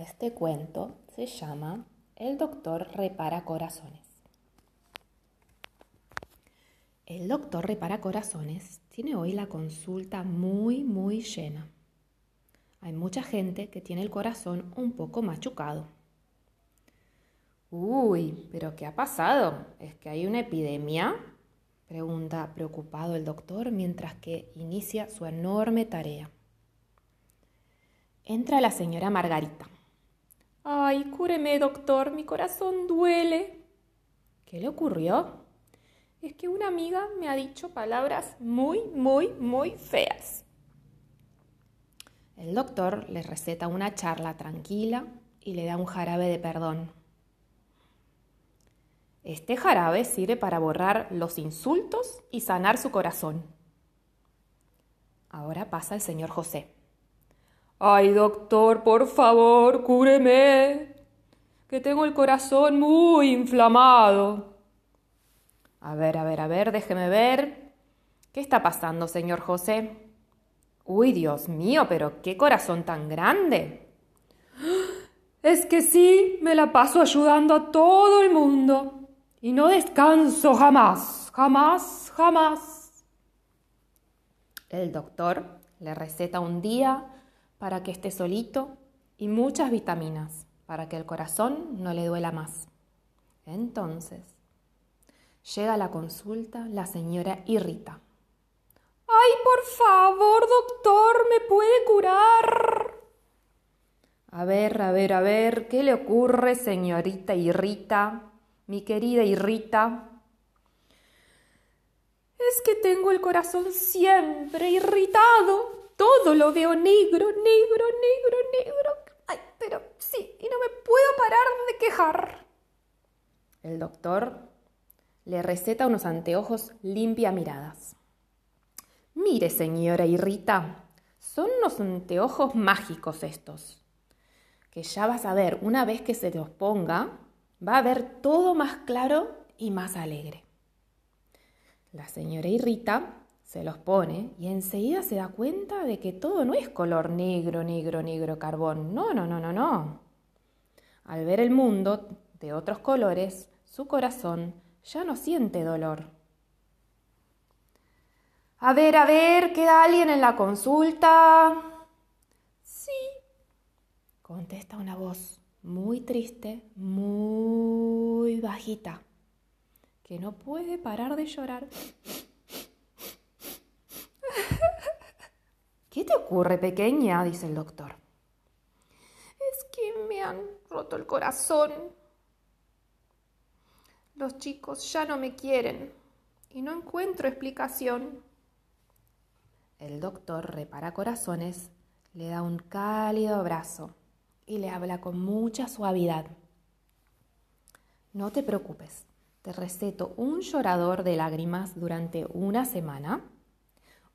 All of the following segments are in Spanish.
Este cuento se llama El doctor repara corazones. El doctor repara corazones tiene hoy la consulta muy, muy llena. Hay mucha gente que tiene el corazón un poco machucado. Uy, pero ¿qué ha pasado? ¿Es que hay una epidemia? Pregunta preocupado el doctor mientras que inicia su enorme tarea. Entra la señora Margarita. Ay, cúreme, doctor, mi corazón duele. ¿Qué le ocurrió? Es que una amiga me ha dicho palabras muy, muy, muy feas. El doctor le receta una charla tranquila y le da un jarabe de perdón. Este jarabe sirve para borrar los insultos y sanar su corazón. Ahora pasa el señor José. Ay, doctor, por favor, cúreme, que tengo el corazón muy inflamado. A ver, a ver, a ver, déjeme ver. ¿Qué está pasando, señor José? Uy, Dios mío, pero qué corazón tan grande. Es que sí, me la paso ayudando a todo el mundo. Y no descanso jamás, jamás, jamás. El doctor le receta un día para que esté solito y muchas vitaminas para que el corazón no le duela más. Entonces, llega a la consulta la señora Irrita. ¡Ay, por favor, doctor, me puede curar! A ver, a ver, a ver, ¿qué le ocurre, señorita Irrita? Mi querida Irrita. Que tengo el corazón siempre irritado todo lo veo negro, negro, negro, negro. Ay, pero sí, y no me puedo parar de quejar. El doctor le receta unos anteojos limpia miradas. Mire, señora Irrita, son unos anteojos mágicos estos, que ya vas a ver, una vez que se los ponga, va a ver todo más claro y más alegre. La señora Irrita se los pone y enseguida se da cuenta de que todo no es color negro, negro, negro carbón. No, no, no, no, no. Al ver el mundo de otros colores, su corazón ya no siente dolor. A ver, a ver, ¿queda alguien en la consulta? Sí, contesta una voz muy triste, muy bajita, que no puede parar de llorar. ¿Qué te ocurre, pequeña? dice el doctor. Es que me han roto el corazón. Los chicos ya no me quieren y no encuentro explicación. El doctor repara corazones, le da un cálido abrazo y le habla con mucha suavidad. No te preocupes, te receto un llorador de lágrimas durante una semana,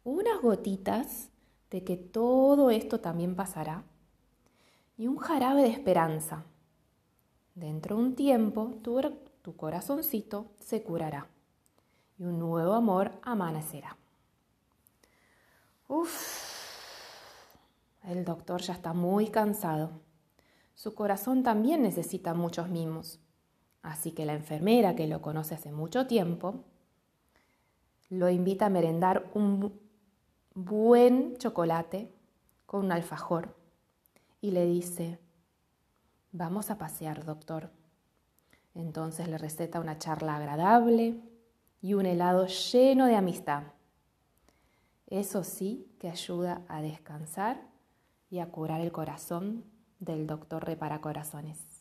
unas gotitas de que todo esto también pasará y un jarabe de esperanza. Dentro de un tiempo tu, tu corazoncito se curará y un nuevo amor amanecerá. Uf, el doctor ya está muy cansado. Su corazón también necesita muchos mimos. Así que la enfermera, que lo conoce hace mucho tiempo, lo invita a merendar un buen chocolate con un alfajor y le dice, vamos a pasear, doctor. Entonces le receta una charla agradable y un helado lleno de amistad. Eso sí que ayuda a descansar y a curar el corazón del doctor repara corazones.